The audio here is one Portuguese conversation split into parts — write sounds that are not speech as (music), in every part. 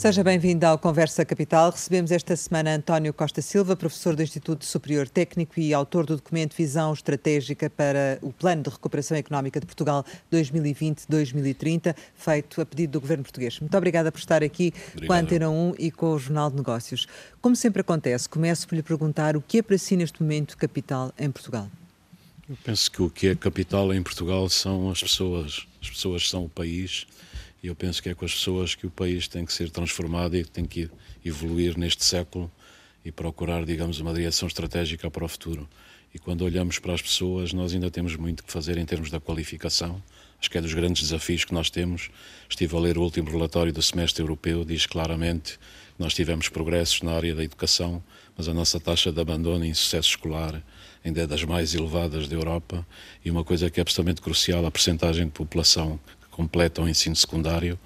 Seja bem-vindo ao Conversa Capital. Recebemos esta semana António Costa Silva, professor do Instituto Superior Técnico e autor do documento Visão Estratégica para o Plano de Recuperação Económica de Portugal 2020-2030, feito a pedido do governo português. Muito obrigada por estar aqui Obrigado. com a Antena 1 e com o Jornal de Negócios. Como sempre acontece, começo por lhe perguntar o que é para si neste momento capital em Portugal? Eu penso que o que é capital em Portugal são as pessoas. As pessoas são o país e eu penso que é com as pessoas que o país tem que ser transformado e tem que evoluir neste século e procurar, digamos, uma direção estratégica para o futuro. E quando olhamos para as pessoas, nós ainda temos muito que fazer em termos da qualificação. Acho que é dos grandes desafios que nós temos. Estive a ler o último relatório do semestre europeu, diz claramente que nós tivemos progressos na área da educação, mas a nossa taxa de abandono e insucesso escolar ainda é das mais elevadas da Europa. E uma coisa que é absolutamente crucial, a percentagem de população completam o ensino secundário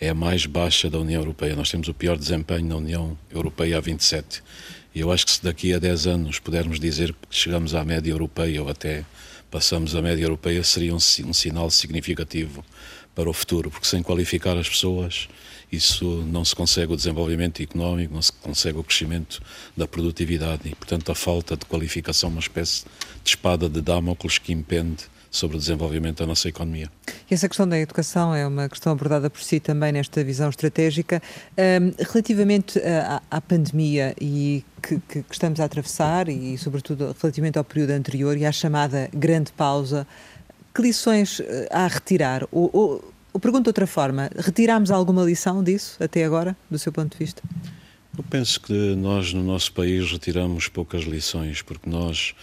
é a mais baixa da União Europeia. Nós temos o pior desempenho na União Europeia há 27. E eu acho que se daqui a 10 anos pudermos dizer que chegamos à média europeia ou até passamos a média europeia, seria um, um sinal significativo para o futuro, porque sem qualificar as pessoas, isso não se consegue o desenvolvimento económico, não se consegue o crescimento da produtividade e, portanto, a falta de qualificação é uma espécie de espada de Damocles que impende sobre o desenvolvimento da nossa economia. E essa questão da educação é uma questão abordada por si também nesta visão estratégica. Um, relativamente à, à, pandemia e que, que, estamos a atravessar e, sobretudo, relativamente ao período anterior e à chamada grande pausa, que lições eh, há a retirar? Ou, ou, ou pergunto de outra forma, retiramos alguma lição disso até agora, do seu ponto de vista? Eu penso que nós, no nosso país, retiramos poucas lições, porque nós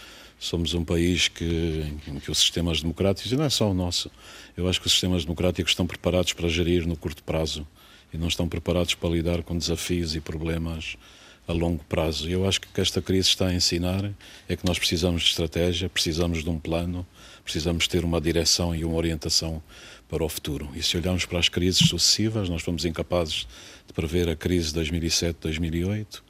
somos um país que, em que os sistemas democráticos, e não é só o nosso, eu acho que os sistemas democráticos estão preparados para gerir no curto prazo e não estão preparados para lidar com desafios e problemas a longo prazo. E eu acho que o que esta crise está a ensinar é que nós precisamos de estratégia, precisamos de um plano, precisamos ter uma direção e uma orientação para o futuro. E se olharmos para as crises sucessivas, nós fomos incapazes de prever a crise de 2007-2008,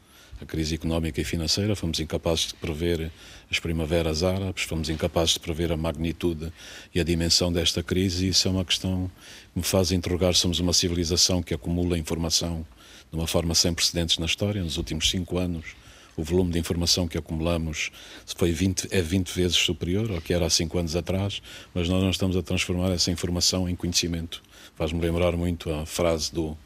a crise económica e financeira, fomos incapazes de prever as primaveras árabes, fomos incapazes de prever a magnitude e a dimensão desta crise, e isso é uma questão que me faz interrogar. Somos uma civilização que acumula informação de uma forma sem precedentes na história, nos últimos cinco anos. O volume de informação que acumulamos foi 20, é 20 vezes superior ao que era há cinco anos atrás, mas nós não estamos a transformar essa informação em conhecimento. Faz-me lembrar muito a frase do,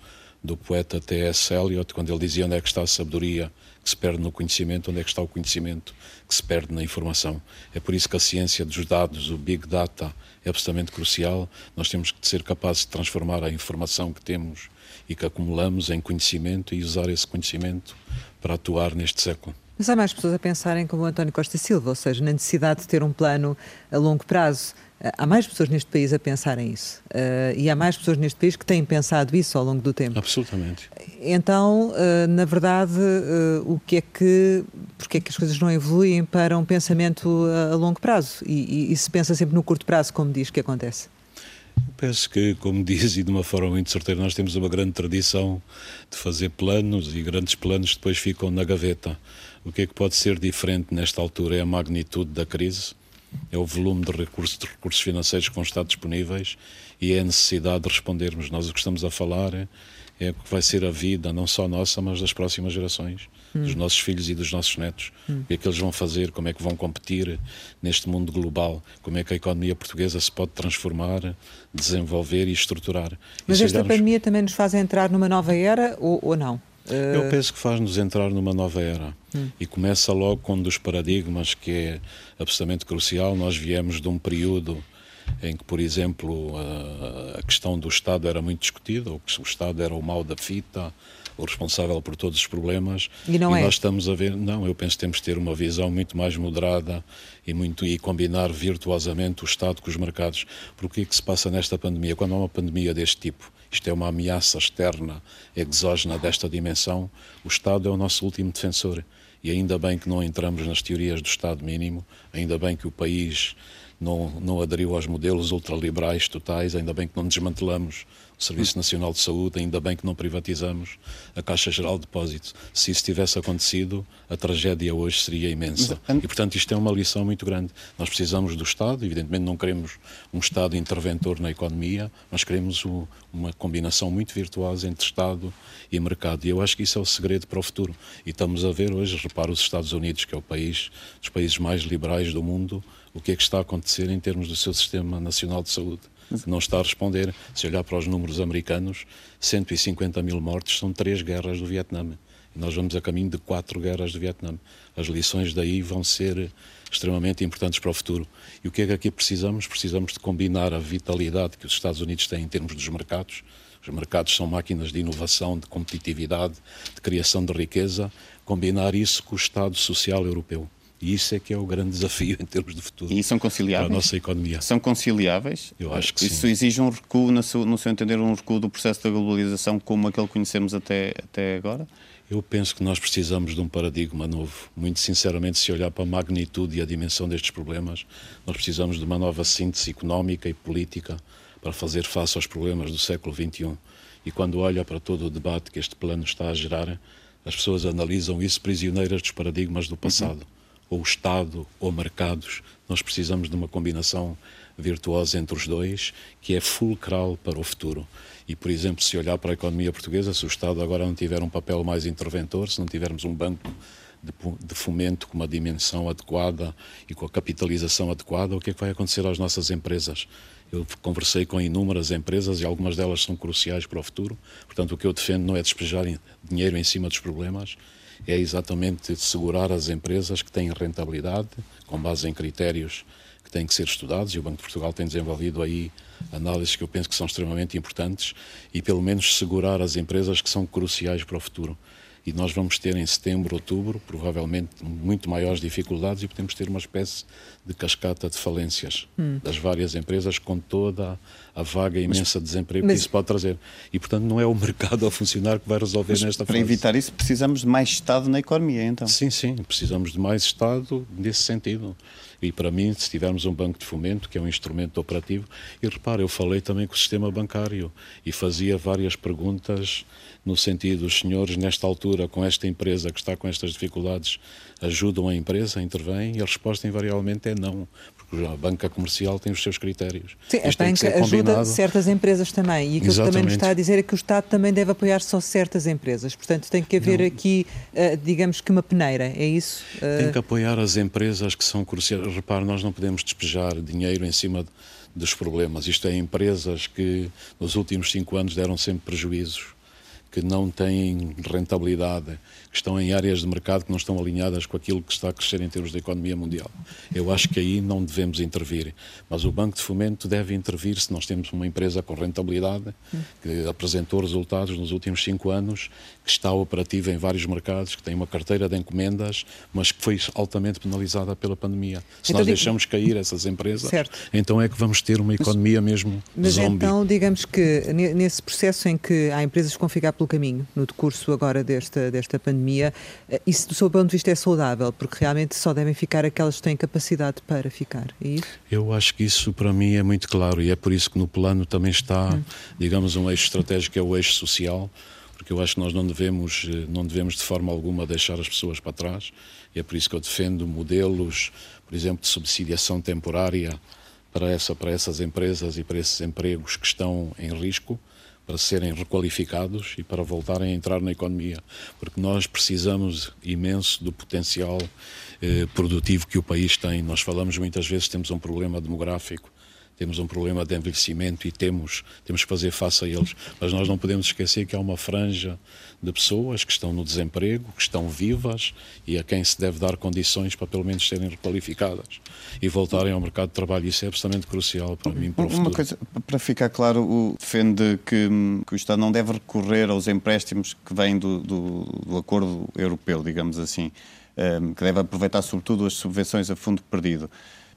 do poeta T.S. Eliot, quando ele dizia onde é que está a sabedoria que se perde no conhecimento, onde é que está o conhecimento que se perde na informação. É por isso que a ciência dos dados, o Big Data, é absolutamente crucial. Nós temos que ser capazes de transformar a informação que temos e que acumulamos em conhecimento e usar esse conhecimento para atuar neste século. Mas há mais pessoas a pensarem como o António Costa Silva, ou seja, na necessidade de ter um plano a longo prazo. Há mais pessoas neste país a pensarem isso. Uh, e há mais pessoas neste país que têm pensado isso ao longo do tempo. Absolutamente. Então, uh, na verdade, uh, o que é que. Porque é que as coisas não evoluem para um pensamento a, a longo prazo? E, e, e, se pensa sempre no curto prazo, como diz que acontece? Eu penso que, como (laughs) diz, e de uma forma muito certeira, nós temos uma grande tradição de fazer planos e grandes planos depois ficam na gaveta. O que é que pode ser diferente nesta altura é a magnitude da crise é o volume de recursos, de recursos financeiros que vão estar disponíveis e é a necessidade de respondermos. Nós o que estamos a falar é, é o que vai ser a vida, não só nossa, mas das próximas gerações, hum. dos nossos filhos e dos nossos netos. Hum. O que é que eles vão fazer, como é que vão competir neste mundo global, como é que a economia portuguesa se pode transformar, desenvolver e estruturar. Mas e esta olharmos... pandemia também nos faz entrar numa nova era ou, ou não? Eu penso que faz-nos entrar numa nova era. Hum. E começa logo com um dos paradigmas que é absolutamente crucial. Nós viemos de um período em que, por exemplo, a, questão do Estado era muito discutida, o, o Estado era o mal da fita, o responsável por todos os problemas. E não e é? nós estamos a ver, não, eu penso que temos que ter uma visão muito mais moderada e, muito, e combinar virtuosamente o Estado com os mercados. Porque o que se passa nesta pandemia? Quando há uma pandemia deste tipo, isto é uma ameaça externa, exógena desta dimensão, o Estado é o nosso último defensor. E ainda bem que não entramos nas teorias do Estado mínimo, ainda bem que o país não, não aderiu aos modelos ultraliberais totais, ainda bem que não desmantelamos Serviço Nacional de Saúde, ainda bem que não privatizamos a Caixa Geral de Depósitos. Se isso tivesse acontecido, a tragédia hoje seria imensa. E, portanto, isto é uma lição muito grande. Nós precisamos do Estado, evidentemente não queremos um Estado interventor na economia, mas queremos o, uma combinação muito virtuosa entre Estado e mercado. E eu acho que isso é o segredo para o futuro. E estamos a ver hoje, repara, os Estados Unidos, que é o país dos países mais liberais do mundo, o que é que está a acontecer em termos do seu sistema nacional de saúde não está a responder. Se olhar para os números americanos, 150 mil mortes são três guerras do Vietnã. Nós vamos a caminho de quatro guerras do Vietnã. As lições daí vão ser extremamente importantes para o futuro. E o que é que aqui precisamos? Precisamos de combinar a vitalidade que os Estados Unidos têm em termos dos mercados. Os mercados são máquinas de inovação, de competitividade, de criação de riqueza. Combinar isso com o Estado Social Europeu. E isso é que é o grande desafio em termos de futuro. E são conciliáveis? Para a nossa economia. São conciliáveis? Eu acho que isso sim. Isso exige um recuo, no seu, no seu entender, um recuo do processo da globalização como aquele que conhecemos até, até agora? Eu penso que nós precisamos de um paradigma novo. Muito sinceramente, se olhar para a magnitude e a dimensão destes problemas, nós precisamos de uma nova síntese económica e política para fazer face aos problemas do século XXI. E quando olha para todo o debate que este plano está a gerar, as pessoas analisam isso prisioneiras dos paradigmas do passado. Uhum ou Estado ou mercados, nós precisamos de uma combinação virtuosa entre os dois, que é fulcral para o futuro. E, por exemplo, se olhar para a economia portuguesa, se o Estado agora não tiver um papel mais interventor, se não tivermos um banco de, fomento com uma dimensão adequada e com a capitalização adequada, o que é que vai acontecer às nossas empresas? Eu conversei com inúmeras empresas e algumas delas são cruciais para o futuro. Portanto, o que eu defendo não é despejar dinheiro em cima dos problemas, é exatamente segurar as empresas que têm rentabilidade, com base em critérios que têm que ser estudados, e o Banco de Portugal tem desenvolvido aí análises que eu penso que são extremamente importantes, e pelo menos segurar as empresas que são cruciais para o futuro e nós vamos ter em setembro, outubro, provavelmente muito maiores dificuldades e podemos ter uma espécie de cascata de falências hum. das várias empresas com toda a vaga imensa de desemprego mas, que isso pode trazer. E, portanto, não é o mercado a funcionar que vai resolver nesta para fase. Para evitar isso, precisamos de mais Estado na economia, então? Sim, sim, precisamos de mais Estado nesse sentido. E para mim, se tivermos um banco de fomento, que é um instrumento operativo, e repare, eu falei também com o sistema bancário e fazia várias perguntas no sentido, os senhores, nesta altura, com esta empresa que está com estas dificuldades, ajudam a empresa, intervêm? E a resposta, invariavelmente, é não, porque a banca comercial tem os seus critérios. Sim, a banca ajuda certas empresas também. E aquilo Exatamente. que também nos está a dizer é que o Estado também deve apoiar só certas empresas. Portanto, tem que haver não. aqui, uh, digamos que uma peneira, é isso? Uh... Tem que apoiar as empresas que são cruciais. Repare, nós não podemos despejar dinheiro em cima dos problemas. Isto é, empresas que nos últimos cinco anos deram sempre prejuízos que não têm rentabilidade, que estão em áreas de mercado que não estão alinhadas com aquilo que está a crescer em termos de economia mundial. Eu acho que aí não devemos intervir, mas o Banco de Fomento deve intervir se nós temos uma empresa com rentabilidade, que apresentou resultados nos últimos cinco anos, que está operativa em vários mercados, que tem uma carteira de encomendas, mas que foi altamente penalizada pela pandemia. Se então, nós deixamos cair essas empresas, certo. então é que vamos ter uma economia mas, mesmo mas zombie. então, digamos que nesse processo em que há empresas que vão ficar pelo caminho, no decurso agora desta, desta pandemia, eh, isso do seu ponto de vista é saudável, porque realmente só devem ficar aquelas que têm capacidade para ficar, é isso? Eu acho que isso para mim é muito claro e é por isso que no plano também está, hum. digamos, um eixo estratégico que é o eixo social, porque eu acho que nós não devemos, eh, não devemos de forma alguma deixar as pessoas para trás e é por isso que eu defendo modelos, por exemplo, de subsidiação temporária para, essa, para essas empresas e para esses empregos que estão em risco, para serem requalificados e para voltarem a entrar na economia, porque nós precisamos imenso do potencial eh, produtivo que o país tem. Nós falamos muitas vezes temos um problema demográfico temos um problema de envelhecimento e temos, temos que fazer face a eles. Mas nós não podemos esquecer que há uma franja de pessoas que estão no desemprego, que estão vivas e a quem se deve dar condições para pelo menos serem requalificadas e voltarem ao mercado de trabalho. Isso é absolutamente crucial para mim, para. Uma coisa, para ficar claro, o, defende que, que, o Estado não deve recorrer aos empréstimos que vêm do, do, do acordo europeu, digamos assim, um, eh, que deve aproveitar sobretudo as subvenções a fundo perdido.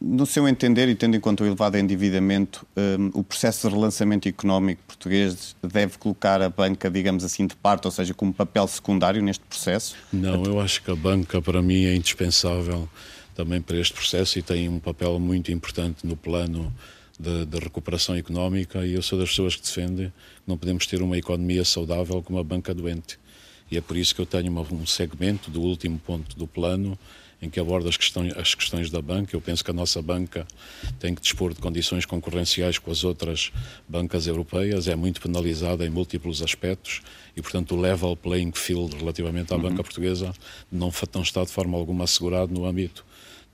No seu entender, e tendo em conta o elevado endividamento, um, o processo de relançamento económico português deve colocar a banca, digamos assim, de parte, ou seja, como papel secundário neste processo? Não, eu acho que a banca, para mim, é indispensável também para este processo e tem um papel muito importante no plano de, de, recuperação económica e eu sou das pessoas que defendem que não podemos ter uma economia saudável com uma banca doente. E é por isso que eu tenho uma, um segmento do último ponto do plano em que aborda as questões, as questões da banca. Eu penso que a nossa banca tem que dispor de condições concorrenciais com as outras bancas europeias, é muito penalizada em múltiplos aspectos e, portanto, o level playing field relativamente à uhum. banca portuguesa não, não está de forma alguma assegurado no âmbito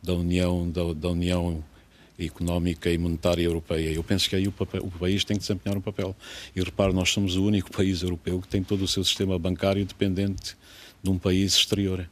da União, da, da União económica e monetária europeia. Eu penso que aí o, papel, o, país tem que desempenhar um papel. E repare, nós somos o único país europeu que tem todo o seu sistema bancário dependente de um país exterior.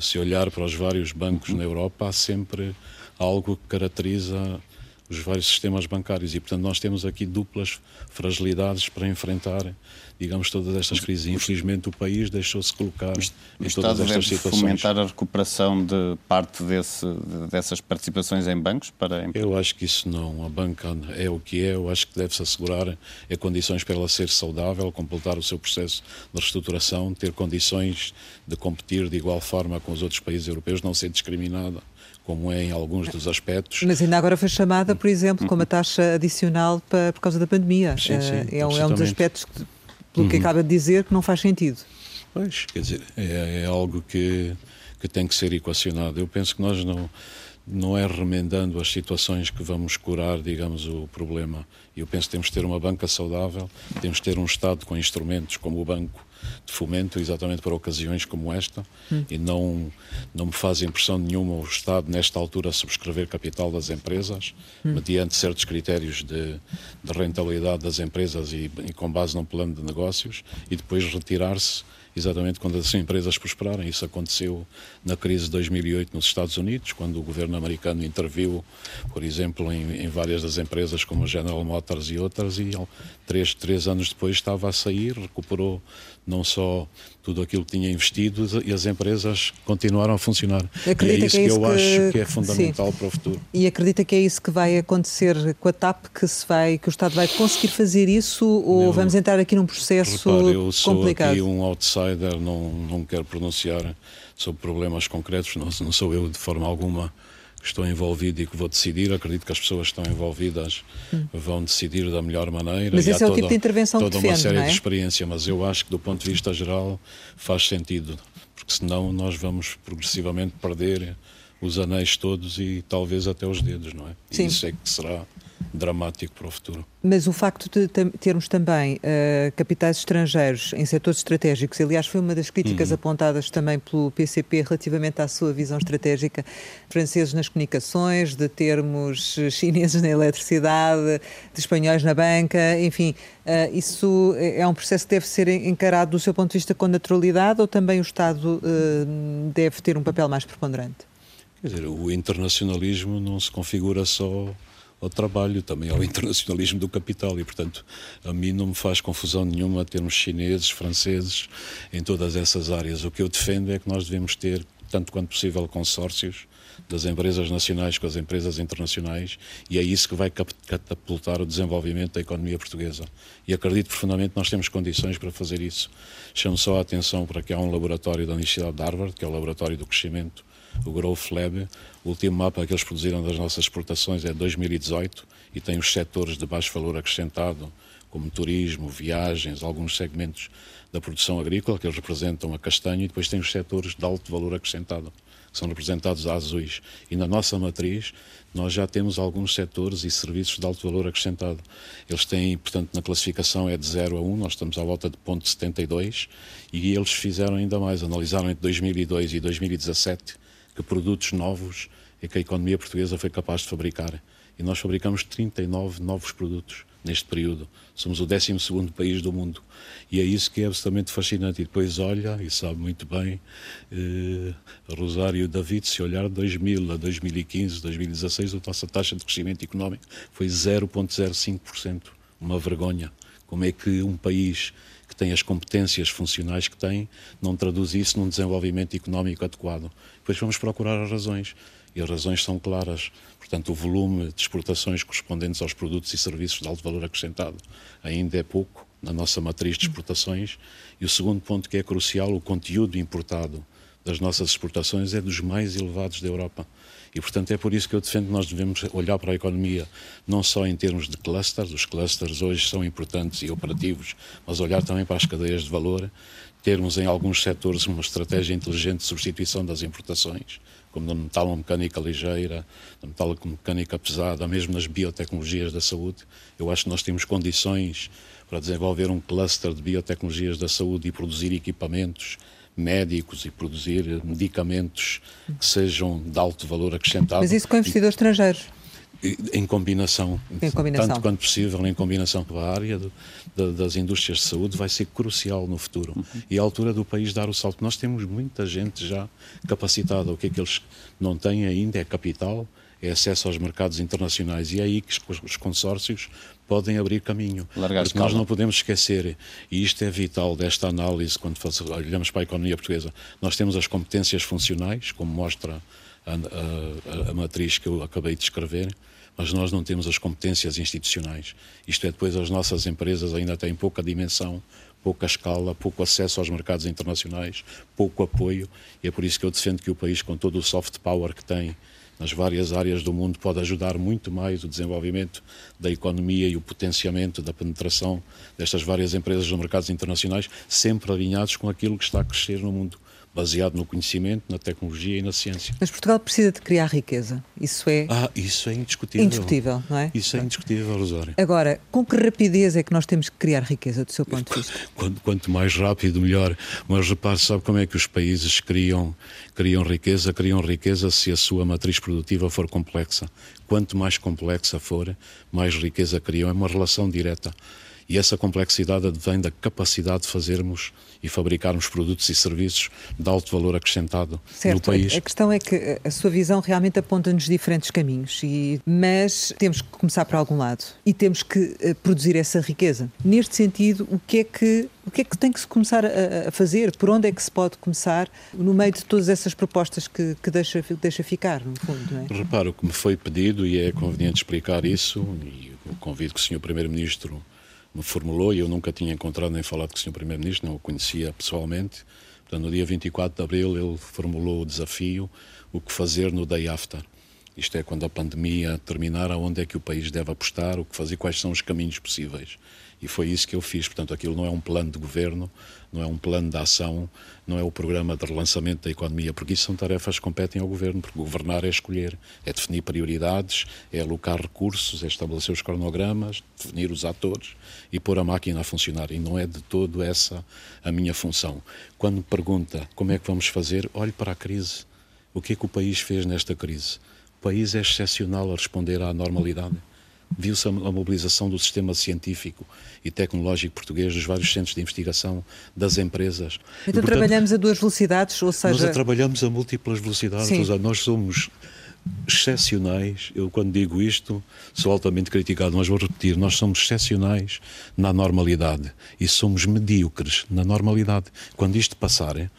Se olhar para os vários bancos na Europa, há sempre algo que caracteriza os vários sistemas bancários. E, portanto, nós temos aqui duplas fragilidades para enfrentar, digamos, todas estas crises. Infelizmente, o país deixou-se colocar o, em todas estas situações. fomentar a recuperação de parte desse, dessas participações em bancos para Eu acho que isso não. A banca é o que é. Eu acho que deve-se assegurar é condições para ela ser saudável, completar o seu processo de reestruturação, ter condições de competir de igual forma com os outros países europeus, não ser discriminada como é em alguns dos aspectos. Mas ainda agora foi chamada, por exemplo, como a taxa adicional para, por causa da pandemia. Sim, sim, é, é, um dos aspectos, que, pelo que uhum. acaba de dizer, que não faz sentido. Pois, quer dizer, é, é algo que, que tem que ser equacionado. Eu penso que nós não não é remendando as situações que vamos curar, digamos, o problema. Eu penso que temos que ter uma banca saudável, temos que ter um Estado com instrumentos como o banco de fomento, exatamente para ocasiões como esta, hum. e não, não me faz impressão nenhuma o Estado, nesta altura, subscrever capital das empresas, hum. mediante certos critérios de, de rentabilidade das empresas e, e com base num plano de negócios, e depois retirar-se exatamente quando as empresas prosperarem. Isso aconteceu na crise de 2008 nos Estados Unidos, quando o governo americano interviu, por exemplo, em, em várias das empresas como a General Motors e outras, e três, três anos depois estava a sair, recuperou não só tudo aquilo que tinha investido e as empresas continuaram a funcionar. Acredita e é isso que, é isso que eu que... acho que é fundamental Sim. para o futuro. E acredita que é isso que vai acontecer com a TAP, que, se vai, que o Estado vai conseguir fazer isso ou eu, vamos entrar aqui num processo repare, eu sou complicado? aqui um outsider, não, não quero pronunciar sobre problemas concretos, não, não sou eu de forma alguma que estou envolvido e que vou decidir. Acredito que as pessoas que estão envolvidas hum. vão decidir da melhor maneira. Mas esse é o tipo de intervenção toda que defende, uma série é? de experiência, mas eu acho que do ponto de vista geral faz sentido, porque senão nós vamos progressivamente perder os anéis todos e talvez até os dedos, não é? Sim. E isso é que será dramático para o futuro. Mas o facto de termos também uh, capitais estrangeiros em setores estratégicos, aliás, foi uma das críticas uhum. apontadas também pelo PCP relativamente à sua visão estratégica, franceses nas comunicações, de termos chineses na eletricidade, de espanhóis na banca, enfim, uh, isso é um processo que deve ser encarado do seu ponto de vista com naturalidade ou também o Estado uh, deve ter um papel mais preponderante? Quer dizer, o internacionalismo não se configura só ao trabalho, também ao internacionalismo do capital e, portanto, a mim não me faz confusão nenhuma termos chineses, franceses em todas essas áreas. O que eu defendo é que nós devemos ter, tanto quanto possível, consórcios das empresas nacionais com as empresas internacionais e é isso que vai catapultar o desenvolvimento da economia portuguesa. E acredito profundamente que nós temos condições para fazer isso. Chamo só a atenção para que há um laboratório da Universidade de Harvard, que é o Laboratório do Crescimento, o Growth Lab. O último mapa que eles produziram das nossas exportações é 2018 e tem os setores de baixo valor acrescentado, como turismo, viagens, alguns segmentos da produção agrícola, que eles representam a castanho, e depois tem os setores de alto valor acrescentado, que são representados a azuis. E na nossa matriz, nós já temos alguns setores e serviços de alto valor acrescentado. Eles têm, portanto, na classificação é de 0 a 1, nós estamos à volta de ponto 72, e eles fizeram ainda mais, analisaram entre 2002 e 2017 que produtos novos é que a economia portuguesa foi capaz de fabricar. E nós fabricamos 39 novos produtos neste período. Somos o 12 país do mundo. E é isso que é absolutamente fascinante. E depois olha, e sabe muito bem, eh, Rosário David, se olhar de 2000 a 2015, 2016, a nossa taxa de crescimento económico foi 0,05%. Uma vergonha. Como é que um país que tem as competências funcionais que tem, não traduz isso num desenvolvimento económico adequado. Depois vamos procurar as razões. E as razões são claras. Portanto, o volume de exportações correspondentes aos produtos e serviços de alto valor acrescentado ainda é pouco na nossa matriz de exportações. E o segundo ponto que é crucial, o conteúdo importado das nossas exportações é dos mais elevados da Europa. E, portanto, é por isso que eu defendo que nós devemos olhar para a economia não só em termos de clusters, os clusters hoje são importantes e operativos, mas olhar também para as cadeias de valor, termos em alguns setores uma estratégia inteligente de substituição das importações, como na metalomecânica ligeira, na metalomecânica pesada, mesmo nas biotecnologias da saúde. Eu acho que nós temos condições para desenvolver um cluster de biotecnologias da saúde e produzir equipamentos médicos e produzir medicamentos que sejam de alto valor acrescentado. Mas isso com investidores estrangeiros? Em combinação, em combinação, tanto quanto possível, em combinação com a área de, de, das indústrias de saúde, vai ser crucial no futuro. Uhum. E a altura do país dar o salto. Nós temos muita gente já capacitada. O que é que eles não têm ainda é capital, é acesso aos mercados internacionais. E é aí que os consórcios podem abrir caminho. Largar Porque nós não podemos esquecer, e isto é vital desta análise quando olhamos para a economia portuguesa, nós temos as competências funcionais, como mostra a, a, a matriz que eu acabei de escrever, mas nós não temos as competências institucionais. Isto é, depois as nossas empresas ainda têm pouca dimensão, pouca escala, pouco acesso aos mercados internacionais, pouco apoio, e é por isso que eu defendo que o país, com todo o soft power que tem, nas várias áreas do mundo pode ajudar muito mais o desenvolvimento da economia e o potenciamento da penetração destas várias empresas nos mercados internacionais, sempre alinhados com aquilo que está a crescer no mundo baseado no conhecimento, na tecnologia e na ciência. Mas Portugal precisa de criar riqueza. Isso é. Ah, isso é indiscutível. Indiscutível, não é? Isso é indiscutível, Rosário. Agora, com que rapidez é que nós temos que criar riqueza, do seu ponto de vista? Quanto, quanto mais rápido, melhor. Mas repare, sabe como é que os países criam, criam riqueza? Criam riqueza se a sua matriz produtiva for complexa. Quanto mais complexa for, mais riqueza criam. É uma relação direta. E essa complexidade advém da capacidade de fazermos e fabricarmos produtos e serviços de alto valor acrescentado certo. no país. A questão é que a sua visão realmente aponta-nos diferentes caminhos, e, mas temos que começar por algum lado e temos que uh, produzir essa riqueza. Neste sentido, o que é que o que é que tem que se começar a, fazer? Por onde é que se pode começar no meio de todas essas propostas que, que deixa, deixa ficar, no fundo? Não é? O que me foi pedido, e é conveniente explicar isso, e convido que o Sr. Primeiro-Ministro me formulou e eu nunca tinha encontrado nem falado com o Sr. Primeiro-Ministro, não o conhecia pessoalmente. Portanto, no dia 24 de abril ele formulou o desafio o que fazer no day after. Isto é, quando a pandemia terminar, aonde é que o país deve apostar, o que fazer, quais são os caminhos possíveis. E foi isso que eu fiz. Portanto, aquilo não é um plano de governo, não é um plano de ação, não é o programa de relançamento da economia, porque isso são tarefas que competem ao governo, porque governar é escolher, é definir prioridades, é alocar recursos, é estabelecer os cronogramas, definir os atores e pôr a máquina a funcionar. E não é de todo essa a minha função. Quando me pergunta como é que vamos fazer, olhe para a crise. O que é que o país fez nesta crise? O país é excepcional a responder à normalidade viu-se a mobilização do sistema científico e tecnológico português, dos vários centros de investigação, das empresas. Então e, portanto, trabalhamos a duas velocidades, ou seja... Nós trabalhamos a múltiplas velocidades, seja, nós somos excepcionais. Eu, quando digo isto, sou altamente criticado, mas vou repetir: nós somos excepcionais na normalidade e somos medíocres na normalidade. Quando isto passar,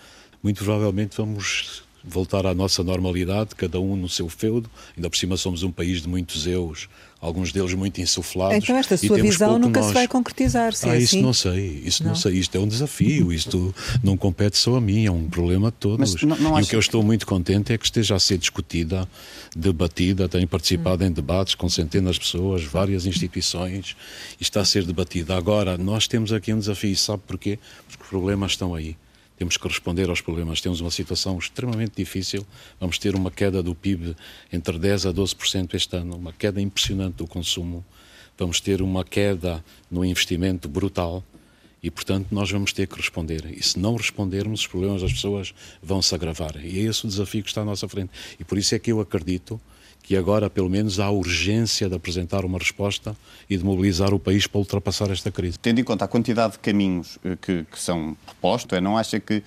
muito provavelmente vamos voltar à nossa normalidade, cada um no seu feudo. Ainda por cima somos um país de muitos eus, alguns deles muito insuflados. Então esta sua visão nunca nós. se vai concretizar, se ah, é isso assim? não sei, isso não. não. sei, isto é um desafio, isto não compete só a mim, é um problema a todos. Não, não e o que eu estou muito contente é que esteja a ser discutida, debatida, tenho participado hum. em debates com centenas de pessoas, várias instituições, e está a ser debatida. Agora, nós temos aqui um desafio, sabe porquê? Porque os problemas estão aí temos que responder aos problemas. Temos uma situação extremamente difícil. Vamos ter uma queda do PIB entre 10% a 12% este ano, uma queda impressionante do consumo. Vamos ter uma queda no investimento brutal e, portanto, nós vamos ter que responder. E se não respondermos, os problemas das pessoas vão se agravar. E é esse o desafio que está à nossa frente. E por isso é que eu acredito que agora, pelo menos, há urgência de apresentar uma resposta e de mobilizar o país para ultrapassar esta crise. Tendo em conta a quantidade de caminhos eh, que, que são propostos, é, não acha que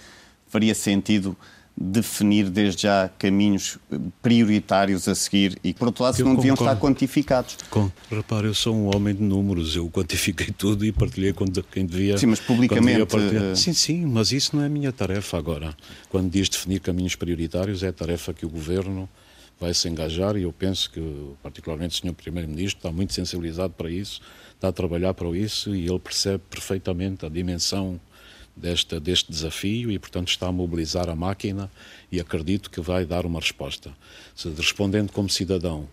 faria sentido definir desde já caminhos eh, prioritários a seguir e, por outro lado, se não deviam estar quantificados. Com, repare, eu sou um homem de números, eu quantifiquei tudo e partilhei com quem devia. Sim, mas publicamente. Uh... Sim, sim, mas isso não é a minha tarefa agora. Quando diz definir caminhos prioritários, é a tarefa que o governo vai se engajar e eu penso que, particularmente, o Sr. Primeiro-Ministro está muito sensibilizado para isso, está a trabalhar para isso e ele percebe perfeitamente a dimensão desta, deste desafio e, portanto, está a mobilizar a máquina e acredito que vai dar uma resposta. Se, respondendo como cidadão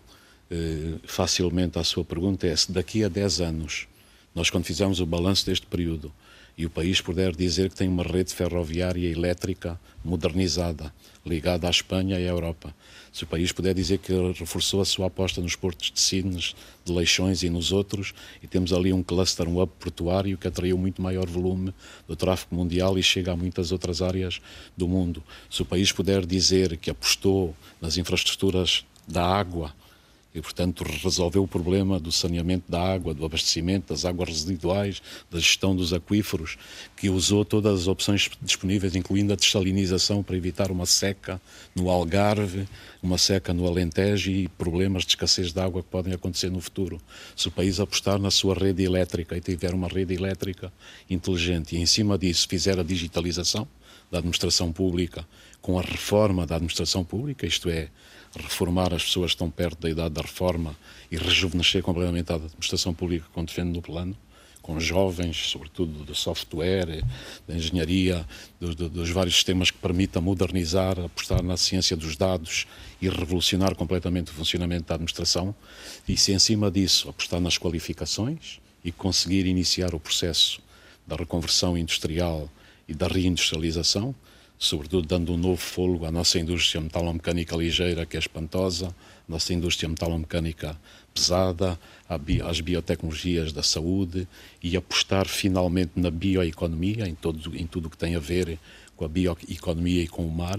eh, facilmente à sua pergunta, é se daqui a 10 anos, nós, quando fizermos o balanço deste período, e o país puder dizer que tem uma rede ferroviária elétrica modernizada, ligada à Espanha e à Europa. Se o país puder dizer que reforçou a sua aposta nos portos de Sines, de Leixões e nos outros, e temos ali um cluster, um hub portuário que atraiu muito maior volume do tráfego mundial e chega a muitas outras áreas do mundo. Se o país puder dizer que apostou nas infraestruturas da água, e, portanto, resolveu o problema do saneamento da água, do abastecimento das águas residuais, da gestão dos aquíferos, que usou todas as opções disponíveis, incluindo a dessalinização para evitar uma seca no Algarve, uma seca no Alentejo e problemas de escassez de água que podem acontecer no futuro. Se o país apostar na sua rede elétrica e tiver uma rede elétrica inteligente e, em cima disso, fizer a digitalização da administração pública com a reforma da administração pública, isto é, reformar as pessoas que estão perto da idade da reforma e rejuvenescer completamente a administração pública como defende no plano, com jovens, sobretudo de software, da engenharia, dos, vários sistemas que permitam modernizar, apostar na ciência dos dados e revolucionar completamente o funcionamento da administração. E se em cima disso apostar nas qualificações e conseguir iniciar o processo da reconversão industrial e da reindustrialização, sobretudo dando um novo fôlego à nossa indústria metalomecânica ligeira, que é espantosa, nossa indústria metalomecânica pesada, às biotecnologias da saúde e apostar finalmente na bioeconomia, em, todo, em tudo o que tem a ver com a bioeconomia e com o mar,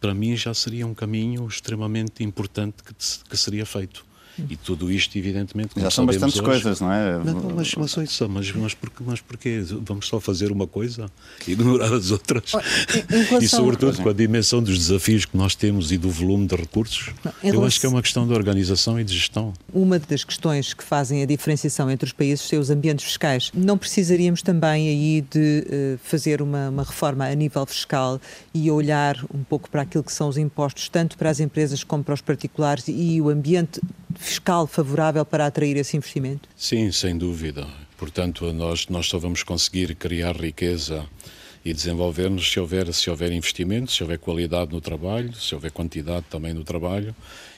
para mim já seria um caminho extremamente importante que, que seria feito. E tudo isto, evidentemente. Já são bastantes hoje, coisas, não é? Não, mas, mas, mas, mas, porquê, mas porquê? Vamos só fazer uma coisa e (laughs) ignorar as outras? E, sobretudo, com a dimensão dos desafios que nós temos e do volume de recursos, não, eu relação... acho que é uma questão de organização e de gestão. Uma das questões que fazem a diferenciação entre os países são os ambientes fiscais. Não precisaríamos também aí de uh, fazer uma, uma reforma a nível fiscal e olhar um pouco para aquilo que são os impostos, tanto para as empresas como para os particulares e o ambiente fiscal favorável para atrair esse investimento? Sim, sem dúvida. Portanto, nós, nós só vamos conseguir criar riqueza e desenvolver-nos se houver, se houver investimento, se houver qualidade no trabalho, se houver quantidade também no trabalho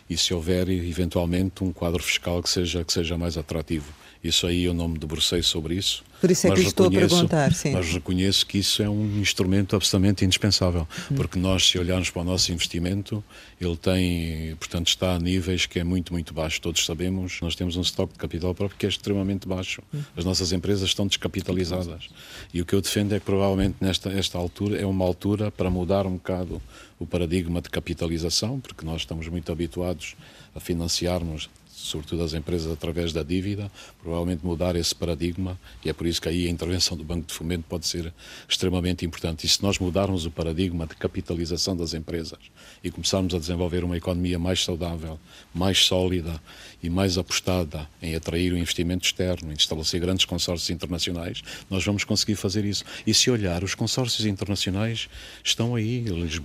e se houver eventualmente um quadro fiscal que seja, que seja mais atrativo. Isso aí eu não me debrucei sobre isso. Por isso é que estou a perguntar, sim. Mas reconheço que isso é um instrumento absolutamente indispensável, hum. porque nós, se olharmos para o nosso investimento, ele tem, portanto, está a níveis que é muito, muito baixo. Todos sabemos, nós temos um estoque de capital próprio que é extremamente baixo. Hum. As nossas empresas estão descapitalizadas. E o que eu defendo é que provavelmente nesta esta altura é uma altura para mudar um bocado o paradigma de capitalização, porque nós estamos muito habituados a financiarmos sobretudo as empresas através da dívida, provavelmente mudar esse paradigma e é por isso que aí a intervenção do Banco de Fomento pode ser extremamente importante. E se nós mudarmos o paradigma de capitalização das empresas e começarmos a desenvolver uma economia mais saudável, mais sólida e mais apostada em atrair o investimento externo, em estabelecer grandes consórcios internacionais, nós vamos conseguir fazer isso. E se olhar, os consórcios internacionais estão aí.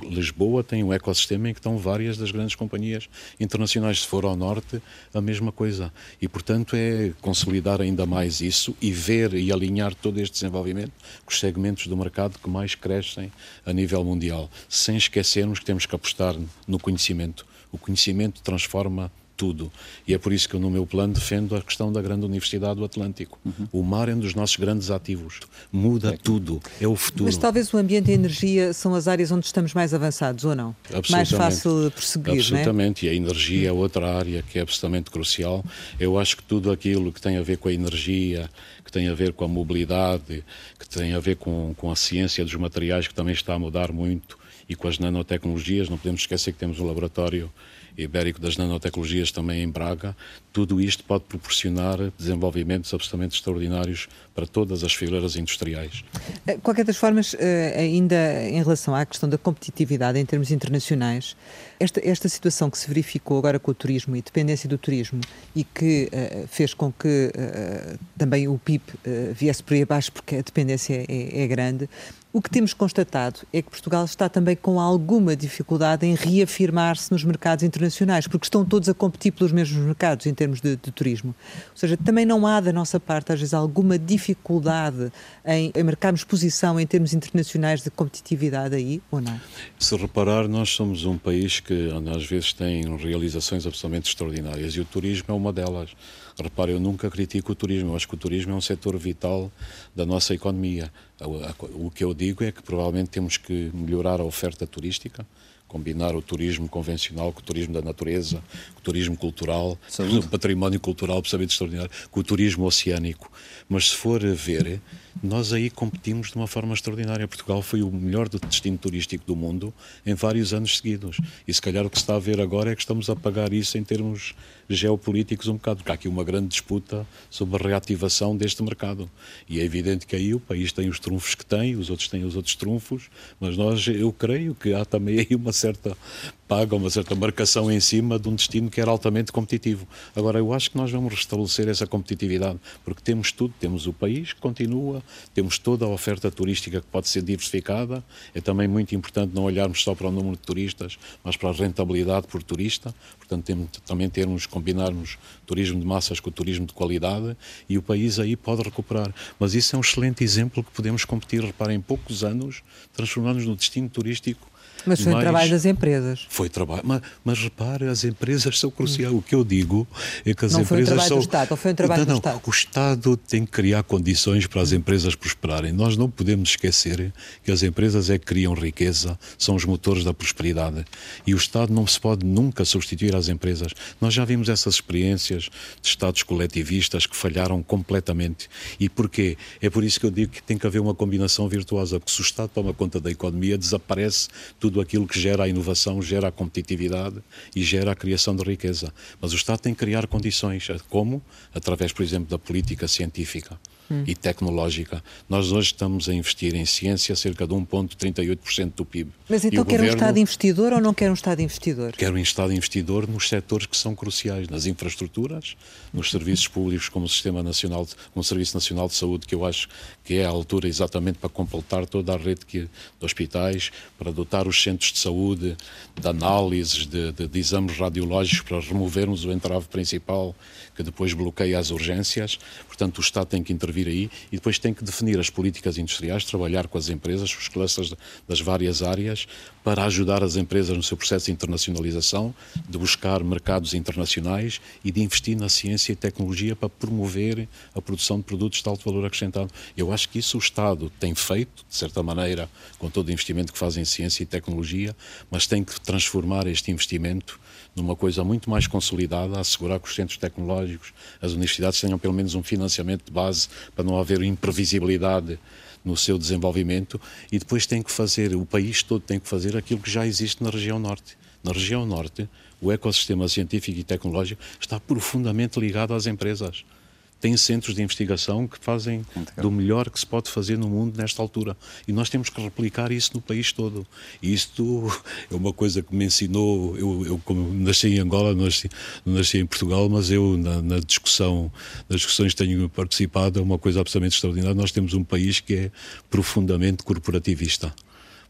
Lisboa tem um ecossistema em que estão várias das grandes companhias internacionais. Se for ao norte, a mesma coisa. E, portanto, é consolidar ainda mais isso e ver e alinhar todo este desenvolvimento com os segmentos do mercado que mais crescem a nível mundial, sem esquecermos que temos que apostar no conhecimento. O conhecimento transforma tudo. E é por isso que eu, no meu plano, defendo a questão da grande Universidade do Atlântico. Uhum. O mar é um dos nossos grandes ativos. Muda é. tudo. É o futuro. Mas talvez o ambiente e a energia são as áreas onde estamos mais avançados, ou não? Mais fácil prosseguir, Absolutamente. Não é? E a energia é outra área que é absolutamente crucial. Eu acho que tudo aquilo que tem a ver com a energia, que tem a ver com a mobilidade, que tem a ver com, com a ciência dos materiais, que também está a mudar muito, e com as nanotecnologias, não podemos esquecer que temos um laboratório Ibérico das Nanotecnologias também em Braga, tudo isto pode proporcionar desenvolvimentos absolutamente extraordinários para todas as fileiras industriais. Eh, qualquer das formas, eh, ainda em relação à questão da competitividade em termos internacionais, esta, esta situação que se verificou agora com o turismo e dependência do turismo e que uh, fez com que também o PIB viesse por aí abaixo porque a dependência é, é grande, O que temos constatado é que Portugal está também com alguma dificuldade em reafirmar-se nos mercados internacionais, porque estão todos a competir pelos mesmos mercados em termos de, de, turismo. Ou seja, também não há da nossa parte, às vezes, alguma dificuldade em, em marcarmos posição em termos internacionais de competitividade aí, ou não? Se reparar, nós somos um país que às vezes tem realizações absolutamente extraordinárias e o turismo é uma delas. Repare, eu nunca critico o turismo, eu acho que o turismo é um setor vital da nossa economia. O que eu digo é que provavelmente temos que melhorar a oferta turística, combinar o turismo convencional com o turismo da natureza, com o turismo cultural, com (laughs) o património cultural absolutamente extraordinário, com o turismo oceânico. Mas se for ver, nós aí competimos de uma forma extraordinária. Portugal foi o melhor destino turístico do mundo em vários anos seguidos. E se calhar o que se está a ver agora é que estamos a pagar isso em termos geopolíticos um bocado, porque há aqui uma grande disputa sobre a reativação deste mercado. E é evidente que aí o país tem os trunfos que tem, os outros têm os outros trunfos, mas nós, eu creio que há também aí uma certa paga, uma certa marcação em cima de um destino que era altamente competitivo. Agora, eu acho que nós vamos restabelecer essa competitividade, porque temos tudo, temos o país que continua, temos toda a oferta turística que pode ser diversificada, é também muito importante não olharmos só para o número de turistas, mas para a rentabilidade por turista, portanto, temos, também termos combinarmos turismo de massas com turismo de qualidade e o país aí pode recuperar. Mas isso é um excelente exemplo que podemos competir, reparem, em poucos anos, transformar-nos no destino turístico mas foi mais... trabalho das empresas. Foi trabalho, mas, mas repare, as empresas são cruciais. O que eu digo é que as não empresas foi um trabalho são. Do Estado, ou foi um trabalho não, não, do Estado? O Estado tem que criar condições para as empresas prosperarem. Nós não podemos esquecer que as empresas é que criam riqueza, são os motores da prosperidade. E o Estado não se pode nunca substituir às empresas. Nós já vimos essas experiências de Estados coletivistas que falharam completamente. E porquê? É por isso que eu digo que tem que haver uma combinação virtuosa, porque se o Estado toma conta da economia, desaparece tudo aquilo que gera a inovação, gera a competitividade e gera a criação de riqueza. Mas o Estado tem que criar condições. Como? Através, por exemplo, da política científica hum. e tecnológica. Nós hoje estamos a investir em ciência cerca de 1,38% do PIB. Mas então quer um Estado investidor ou não quer um Estado investidor? Quer um Estado investidor nos setores que são cruciais, nas infraestruturas, nos serviços públicos como o Sistema Nacional, como o Serviço Nacional de Saúde, que eu acho que é a altura exatamente para completar toda a rede de hospitais, para dotar os centros de saúde de análises, de, de, de exames radiológicos, para removermos o entrave principal que depois bloqueia as urgências. Portanto, o Estado tem que intervir aí e depois tem que definir as políticas industriais, trabalhar com as empresas, os clusters das várias áreas, para ajudar as empresas no seu processo de internacionalização, de buscar mercados internacionais e de investir na ciência e tecnologia para promover a produção de produtos de alto valor acrescentado. Eu acho que isso o Estado tem feito, de certa maneira, com todo o investimento que faz em ciência e tecnologia, mas tem que transformar este investimento numa coisa muito mais consolidada, assegurar que os centros tecnológicos, as universidades tenham pelo menos um financiamento de base para não haver imprevisibilidade no seu desenvolvimento e depois tem que fazer, o país todo tem que fazer aquilo que já existe na região norte. Na região norte, o ecossistema científico e tecnológico está profundamente ligado às empresas tem centros de investigação que fazem do melhor que se pode fazer no mundo nesta altura. E nós temos que replicar isso no país todo. E isto é uma coisa que me ensinou. Eu, eu como nasci em Angola, nasci, nasci em Portugal, mas eu, na, na, discussão, nas discussões que tenho participado, é uma coisa absolutamente extraordinária. Nós temos um país que é profundamente corporativista.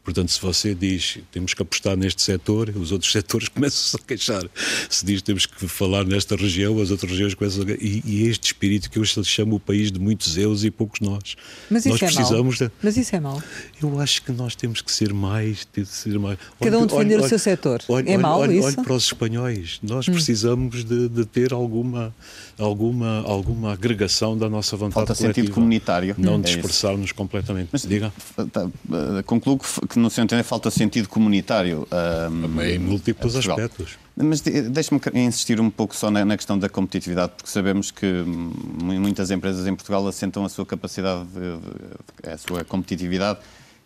Portanto, se você diz temos que apostar neste setor, os outros (laughs) setores começam-se a queixar. Se diz temos que falar nesta região, as outras regiões começam a e, e este espírito que eu chamo o país de muitos eus e poucos nós. Mas nós isso precisamos é mau. De... Mas isso é mau. Eu acho que nós temos que ser mais. De ser mais... Cada um defender olha, o seu setor. Olha, é mau isso? Olhe para os espanhóis. Nós hum. precisamos de, de, ter alguma, alguma, alguma agregação da nossa vontade Falta coletiva. sentido comunitário. Não é dispersar-nos completamente. Mas, Diga. Tá, eh, concluo que que no seu entender falta sentido comunitário. Um, em múltiplos aspectos. Mas deixe-me insistir um pouco só na, na, questão da competitividade, porque sabemos que muitas empresas em Portugal assentam a sua capacidade, de, de, a sua competitividade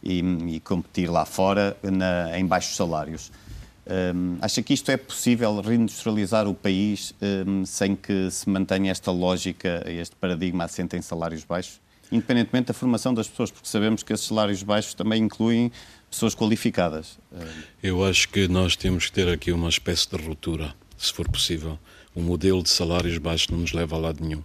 e, e competir lá fora na, em baixos salários. Um, acha que isto é possível reindustrializar o país um, sem que se mantenha esta lógica, este paradigma assente em salários baixos? Independentemente da formação das pessoas, porque sabemos que esses salários baixos também incluem pessoas qualificadas. Eu acho que nós temos que ter aqui uma espécie de ruptura, se for possível. O modelo de salários baixos não nos leva a lado nenhum.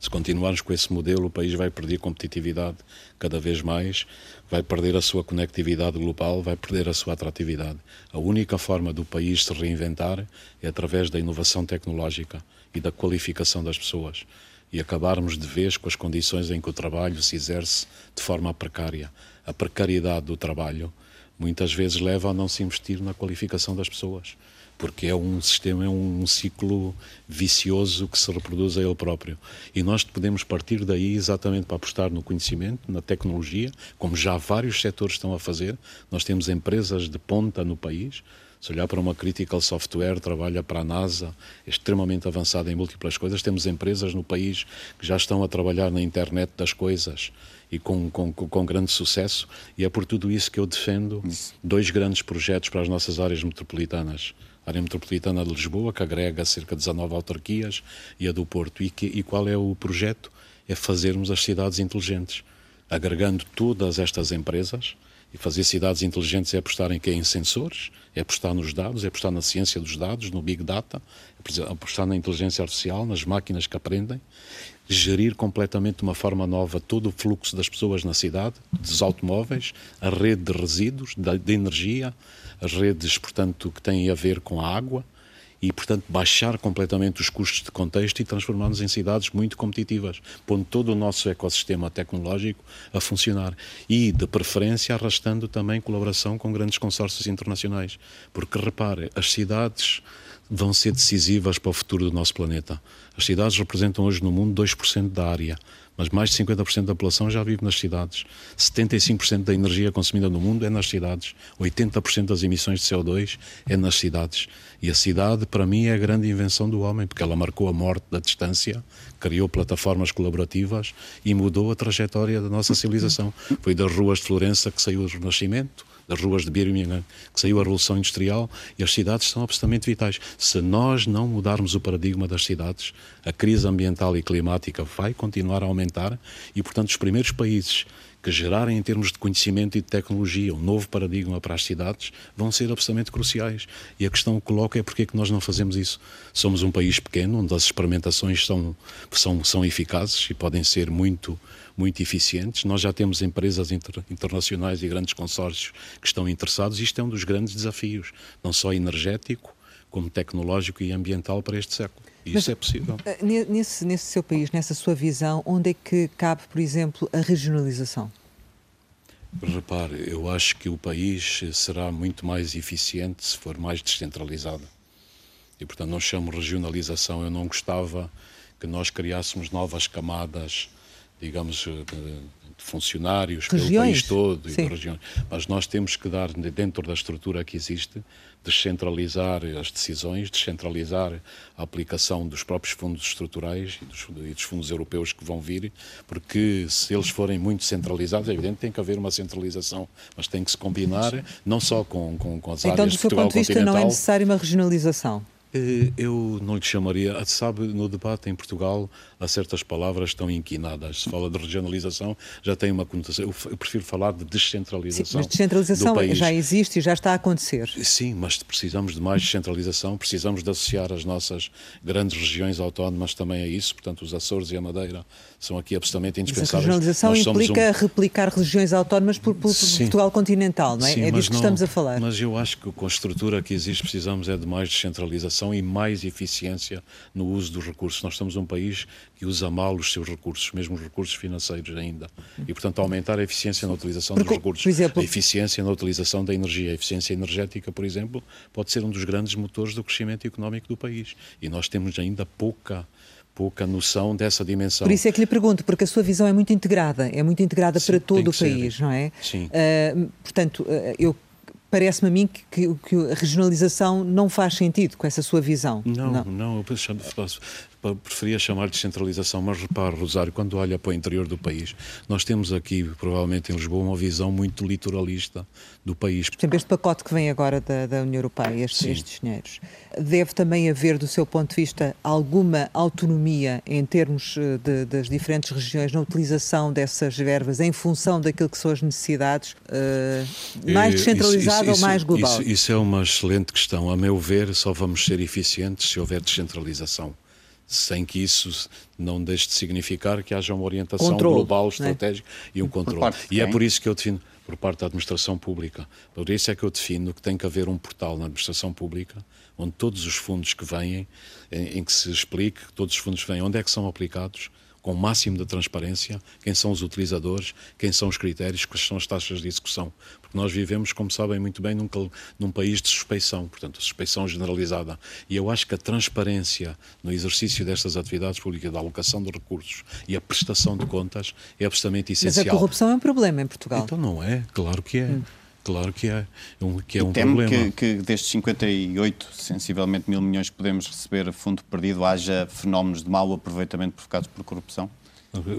Se continuarmos com esse modelo, o país vai perder competitividade cada vez mais, vai perder a sua conectividade global, vai perder a sua atratividade. A única forma do país se reinventar é através da inovação tecnológica e da qualificação das pessoas e acabarmos de vez com as condições em que o trabalho se exerce de forma precária. A precariedade do trabalho muitas vezes leva a não se investir na qualificação das pessoas porque é um sistema, é um ciclo vicioso que se reproduz a ele próprio. E nós podemos partir daí exatamente para apostar no conhecimento, na tecnologia, como já vários setores estão a fazer. Nós temos empresas de ponta no país. Se olhar para uma Critical Software, trabalha para a NASA, é extremamente avançada em múltiplas coisas. Temos empresas no país que já estão a trabalhar na internet das coisas e com, com, com grande sucesso. E é por tudo isso que eu defendo dois grandes projetos para as nossas áreas metropolitanas a área metropolitana de Lisboa, que agrega cerca de 19 autarquias, e a do Porto. E, que, e qual é o projeto? É fazermos as cidades inteligentes, agregando todas estas empresas. E fazer cidades inteligentes é apostar em quem? Em sensores, é apostar nos dados, é apostar na ciência dos dados, no Big Data, é apostar na inteligência artificial, nas máquinas que aprendem, gerir completamente de uma forma nova todo o fluxo das pessoas na cidade, dos automóveis, a rede de resíduos, de, energia, as redes, portanto, que têm a ver com a água e, portanto, baixar completamente os custos de contexto e transformar-nos em cidades muito competitivas, pondo todo o nosso ecossistema tecnológico a funcionar e, de preferência, arrastando também colaboração com grandes consórcios internacionais. Porque, repare, as cidades vão ser decisivas para o futuro do nosso planeta. As cidades representam hoje no mundo 2% da área mas mais de 50% da população já vive nas cidades. 75% da energia consumida no mundo é nas cidades. 80% das emissões de CO2 é nas cidades. E a cidade, para mim, é a grande invenção do homem, porque ela marcou a morte da distância, criou plataformas colaborativas e mudou a trajetória da nossa civilização. Foi das ruas de Florença que saiu o Renascimento, das ruas de Birmingham, que saiu a Revolução Industrial, e as cidades são absolutamente vitais. Se nós não mudarmos o paradigma das cidades, a crise ambiental e climática vai continuar a aumentar e, portanto, os primeiros países que gerarem em termos de conhecimento e de tecnologia um novo paradigma para as cidades vão ser absolutamente cruciais. E a questão que coloca é porque é que nós não fazemos isso. Somos um país pequeno, onde as experimentações são, são, são eficazes e podem ser muito muito eficientes. Nós já temos empresas inter, internacionais e grandes consórcios que estão interessados. Isto é um dos grandes desafios, não só energético, como tecnológico e ambiental para este século. Mas, isso é possível. Eh, nesse, nesse seu país, nessa sua visão, onde é que cabe, por exemplo, a regionalização? Repare, eu acho que o país será muito mais eficiente se for mais descentralizado. E, portanto, não chamo regionalização. Eu não gostava que nós criássemos novas camadas digamos, eh, de funcionários regiões. pelo país todo e regiões. Mas nós temos que dar, dentro da estrutura que existe, descentralizar as decisões, descentralizar a aplicação dos próprios fundos estruturais e dos, e dos, fundos europeus que vão vir, porque se eles forem muito centralizados, é evidente que tem que haver uma centralização, mas tem que se combinar não só com, com, com as então, áreas de Portugal continental... Então, do seu ponto de vista, não é necessária uma regionalização? Eh, eu não lhe chamaria. Sabe, no debate em Portugal há certas palavras que estão inquinadas. Se fala de regionalização, já tem uma conotação. Eu prefiro falar de descentralização. Sim, mas descentralização já existe e já está a acontecer. Sim, mas precisamos de mais descentralização, precisamos de associar as nossas grandes regiões autónomas também a isso. Portanto, os Açores e a Madeira são aqui absolutamente indispensáveis. Mas a regionalização implica um... replicar regiões autónomas por, por, por Portugal continental, não é? Sim, é disso que estamos a falar. Mas eu acho que com a estrutura que existe precisamos é de mais descentralização e mais eficiência no uso dos recursos. Nós somos um país que usa mal os seus recursos, mesmo os recursos financeiros ainda. E, portanto, aumentar a eficiência na utilização Porque, dos recursos. Exemplo... A eficiência na utilização da energia. A eficiência energética, por exemplo, pode ser um dos grandes motores do crescimento económico do país. E nós temos ainda pouca pouca noção dessa dimensão. Por isso é que lhe pergunto, porque a sua visão é muito integrada, é muito integrada Sim, para todo o país, ser. não é? Sim. Uh, portanto, uh, eu parece-me a mim que, que, que, a regionalização não faz sentido com essa sua visão. Não, não, não eu penso, preferia chamar de centralização, mas repare, Rosário, quando olha para o interior do país, nós temos aqui, provavelmente em Lisboa, uma visão muito litoralista do país. Por exemplo, este pacote que vem agora da, da União Europeia, estes, estes dinheiros, deve também haver, do seu ponto de vista, alguma autonomia em termos eh, de, das diferentes regiões na utilização dessas verbas em função daquilo que são as necessidades, uh, mais descentralizado ou mais global? Isso, isso é uma excelente questão. A meu ver, só vamos ser eficientes se houver descentralização sem que isso não deixe de significar que haja uma orientação Controle, global, é? estratégica né? e um controle. E é por isso que eu defino, por parte da administração pública, por isso é que eu defino que tem que haver um portal na administração pública onde todos os fundos que vêm, em, em que se explique que todos os fundos vêm, onde é que são aplicados, com o máximo de transparência, quem são os utilizadores, quem são os critérios, quais são as taxas de execução. Porque nós vivemos, como sabem muito bem, num, num país de suspeição, portanto, suspeição generalizada. E eu acho que a transparência no exercício destas atividades públicas, da alocação de recursos e a prestação de contas é absolutamente essencial. Mas a corrupção é um problema em Portugal. Então não é, claro que é. Hum. Claro que é, um, que é um temo problema. Que, que destes 58, sensivelmente mil milhões que podemos receber a fundo perdido, haja fenómenos de mau aproveitamento provocados por corrupção?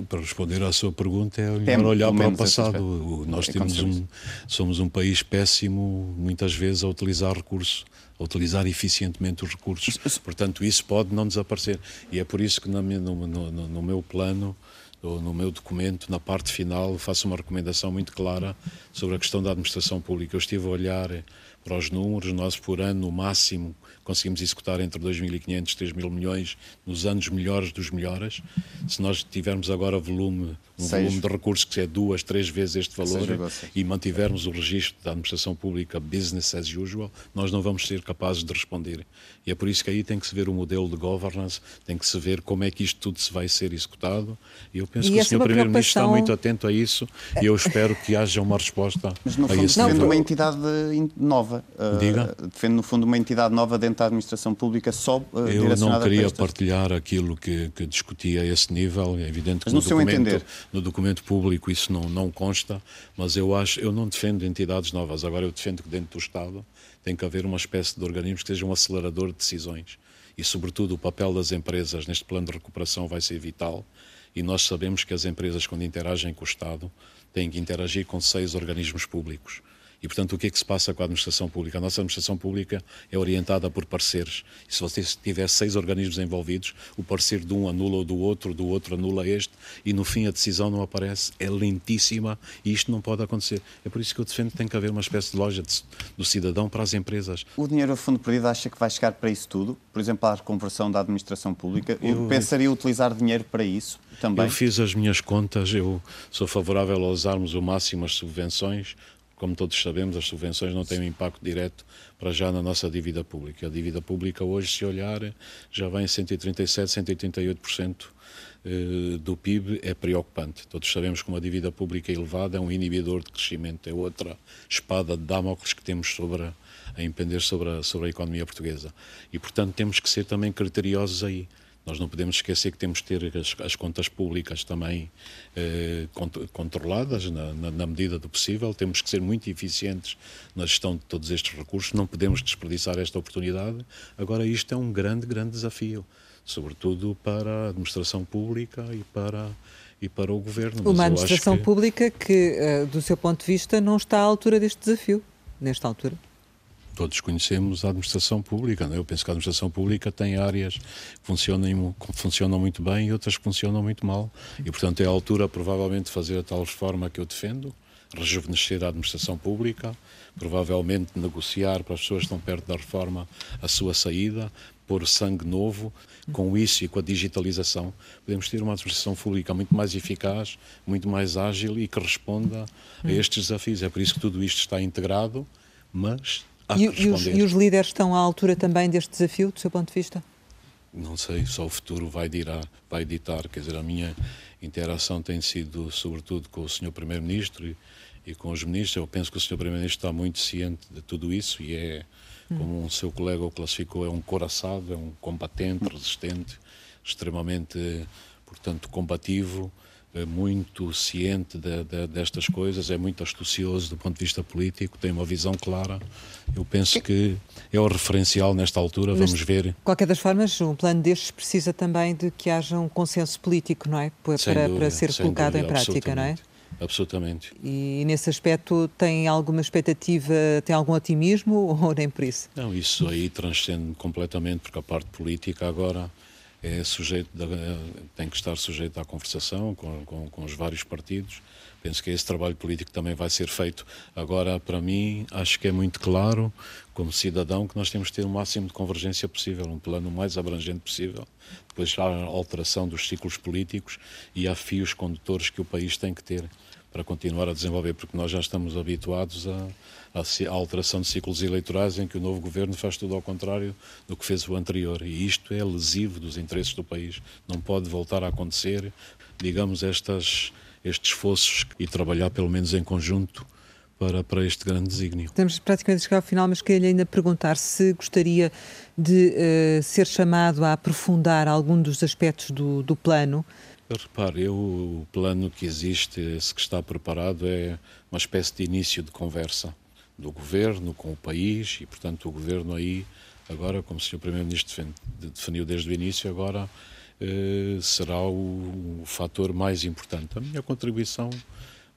Para responder à sua pergunta é melhor olhar para o passado. Nós temos um, somos um país péssimo, muitas vezes, a utilizar recursos, a utilizar eficientemente os recursos. Portanto, isso pode não desaparecer. E é por isso que no, no, no, no meu plano no meu documento, na parte final, faço uma recomendação muito clara sobre a questão da administração pública. Eu estive a olhar para os números, nós por ano, no máximo, conseguimos executar entre 2.500 e 3.000 milhões nos anos melhores dos melhores. Se nós tivermos agora volume, um Seis. volume de recursos que é duas, três vezes este valor e mantivermos o registro da administração pública business as usual, nós não vamos ser capazes de responder. E é por isso que aí tem que se ver o modelo de governance, tem que se ver como é que isto tudo se vai ser executado. E eu penso e que o Sr. Primeiro-Ministro está muito atento a isso e eu espero que haja uma resposta Mas no fundo, a esse defende uma entidade nova. Diga? Uh, defende, no fundo, uma entidade nova dentro da administração pública só uh, Eu não queria partilhar aquilo que, que discutia a esse nível. É evidente que no, no, documento, no, documento, público isso não, não consta, mas eu acho, eu não defendo entidades novas. Agora eu defendo que dentro do Estado tem que haver uma espécie de organismo que seja um acelerador de decisões. E, sobretudo, o papel das empresas neste plano de recuperação vai ser vital. E nós sabemos que as empresas, quando interagem com o Estado, têm que interagir com seis organismos públicos e, portanto, o que é que se passa com a administração pública? A nossa administração pública é orientada por pareceres. E se você tiver seis organismos envolvidos, o parecer de um anula o do outro, do outro anula este, e no fim a decisão não aparece, é lentíssima e isto não pode acontecer. É por isso que eu defendo que tem que haver uma espécie de loja de, do cidadão para as empresas. O dinheiro a fundo perdido acha que vai chegar para isso tudo? Por exemplo, a reconversão da administração pública? Eu, pensaria utilizar dinheiro para isso também? Eu fiz as minhas contas, eu sou favorável a usarmos o máximo as subvenções como todos sabemos, as subvenções não têm um impacto direto para já na nossa dívida pública. A dívida pública hoje, se olhar, já vem em 137, 188% eh, do PIB, é preocupante. Todos sabemos que uma dívida pública elevada é um inibidor de crescimento, é outra espada de Damocles que temos sobre a, a impender sobre a, sobre a economia portuguesa. E, portanto, temos que ser também criteriosos aí. Nós não podemos esquecer que temos que ter as, as contas públicas também eh, controladas na, na, na, medida do possível, temos que ser muito eficientes na gestão de todos estes recursos, não podemos desperdiçar esta oportunidade. Agora, isto é um grande, grande desafio, sobretudo para a administração pública e para e para o governo. Mas Uma administração que... pública que, eh, do seu ponto de vista, não está à altura deste desafio, nesta altura todos conhecemos a administração pública. É? Eu penso que a administração pública tem áreas que funcionam, funcionam muito bem e outras que funcionam muito mal. E, portanto, é a altura, provavelmente, de fazer a tal reforma que eu defendo, rejuvenescer a administração pública, provavelmente negociar para as pessoas que estão perto da reforma a sua saída, pôr sangue novo. Com isso e com a digitalização, podemos ter uma administração pública muito mais eficaz, muito mais ágil e que responda a estes desafios. É por isso que tudo isto está integrado, mas e, e, os, e, os, líderes estão à altura também deste desafio, do seu ponto de vista? Não sei, só o futuro vai, dirá, vai ditar. Quer dizer, a minha interação tem sido, sobretudo, com o Sr. Primeiro-Ministro e, e, com os ministros. Eu penso que o Sr. Primeiro-Ministro está muito ciente de tudo isso e é, hum. como um seu colega o classificou, é um coraçado, é um combatente, resistente, extremamente, portanto, combativo é muito ciente de, de, destas coisas, é muito astucioso do ponto de vista político, tem uma visão clara. Eu penso que é o referencial nesta altura, Mas, vamos ver. De qualquer das formas, um plano destes precisa também de que haja um consenso político, não é? Para, dúvida, para ser colocado dúvida, em prática, não é? Absolutamente. E nesse aspecto tem alguma expectativa, tem algum otimismo (laughs) ou nem por isso? Não, isso aí transcende completamente, porque a parte política agora é sujeito de, tem que estar sujeito à conversação com, com, com, os vários partidos. Penso que esse trabalho político também vai ser feito. Agora, para mim, acho que é muito claro, como cidadão, que nós temos de ter o máximo de convergência possível, um plano mais abrangente possível. Depois há a alteração dos ciclos políticos e há fios condutores que o país tem que ter para continuar a desenvolver, porque nós já estamos habituados à, à, alteração de ciclos eleitorais em que o novo governo faz tudo ao contrário do que fez o anterior. E isto é lesivo dos interesses do país. Não pode voltar a acontecer, digamos, estas, estes esforços e trabalhar pelo menos em conjunto para, para este grande desígnio. Estamos praticamente a chegar ao final, mas queria ainda perguntar se gostaria de uh, ser chamado a aprofundar algum dos aspectos do, do plano Repare, eu, o plano que existe, esse que está preparado, é uma espécie de início de conversa do governo com o país e, portanto, o governo aí, agora, como o Sr. Primeiro-Ministro definiu desde o início, agora eh, será o, o fator mais importante. A minha contribuição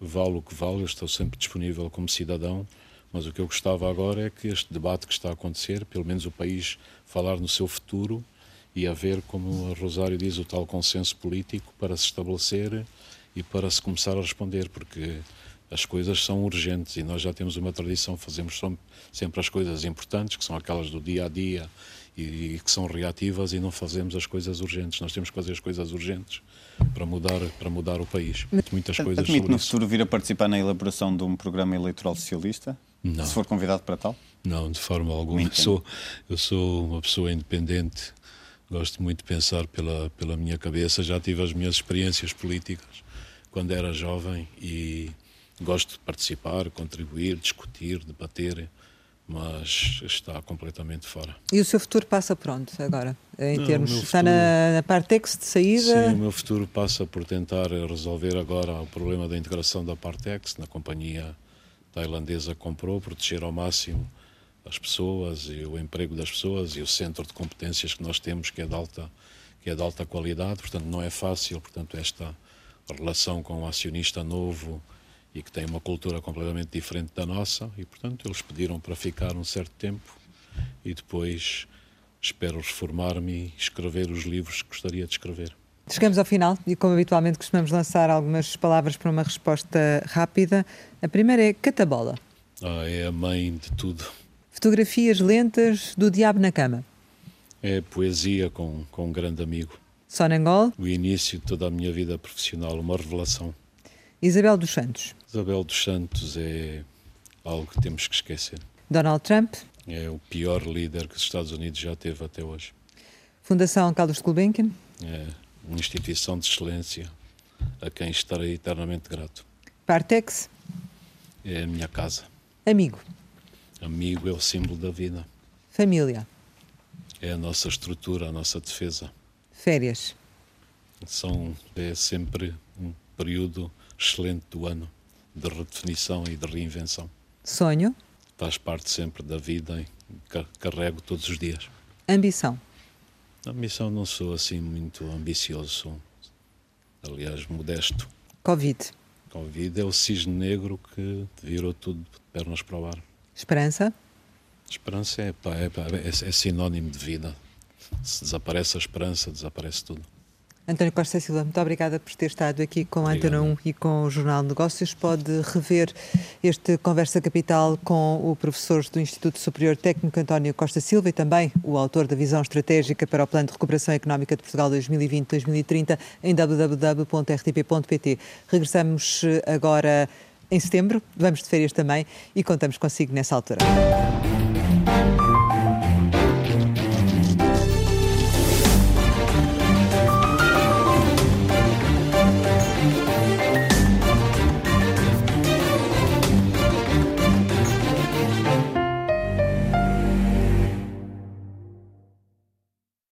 vale o que vale, eu estou sempre disponível como cidadão, mas o que eu gostava agora é que este debate que está a acontecer, pelo menos o país falar no seu futuro, e haver, como a Rosário diz, o tal consenso político para se estabelecer e para se começar a responder, porque as coisas são urgentes e nós já temos uma tradição, fazemos sempre as coisas importantes, que são aquelas do dia a dia e, que são reativas e não fazemos as coisas urgentes. Nós temos que fazer as coisas urgentes para mudar, para mudar o país. Muitas coisas Admite no futuro vir a participar na elaboração de um programa eleitoral socialista? Não. Se for convidado para tal? Não, de forma alguma. Eu sou, eu sou uma pessoa independente Gosto muito de pensar pela, pela minha cabeça. Já tive as minhas experiências políticas quando era jovem e gosto de participar, contribuir, discutir, debater, mas está completamente fora. E o seu futuro passa pronto agora? Em Não, termos. Está na, na Partex de saída? Sim, o meu futuro passa por tentar resolver agora o problema da integração da Partex na companhia tailandesa que comprou, proteger ao máximo as pessoas e o emprego das pessoas e o centro de competências que nós temos que é de alta que é de alta qualidade, portanto não é fácil, portanto esta relação com um acionista novo e que tem uma cultura completamente diferente da nossa e portanto eles pediram para ficar um certo tempo e depois espero reformar-me e escrever os livros que gostaria de escrever. Chegamos ao final e, como habitualmente, costumamos lançar algumas palavras para uma resposta rápida. A primeira é catabola. Ah, é a mãe de tudo. Fotografias lentas do Diabo na Cama. É poesia com, com um grande amigo. Sonangol. O início de toda a minha vida profissional, uma revelação. Isabel dos Santos. Isabel dos Santos é algo que temos que esquecer. Donald Trump. É o pior líder que os Estados Unidos já teve até hoje. Fundação Carlos Gulbenkian. É uma instituição de excelência a quem estarei eternamente grato. Partex. É a minha casa. Amigo. Amigo é o símbolo da vida. Família. É a nossa estrutura, a nossa defesa. Férias. São, é sempre um período excelente do ano de redefinição e de reinvenção. Sonho. Faz parte sempre da vida e carrego todos os dias. Ambição. Ambição não sou assim muito ambicioso, sou, aliás, modesto. Covid. Covid é o cisne negro que virou tudo de pernas para o ar. Esperança? Esperança é, pá, é, é, é sinónimo de vida. Se desaparece a esperança, desaparece tudo. António Costa Silva, muito obrigada por ter estado aqui com a Antena 1 e com o Jornal de Negócios. Pode rever este Conversa Capital com o professor do Instituto Superior Técnico António Costa Silva e também o autor da visão estratégica para o Plano de Recuperação Económica de Portugal 2020-2030 em www.rtp.pt. Regressamos agora em setembro, vamos de férias também e contamos consigo nessa altura.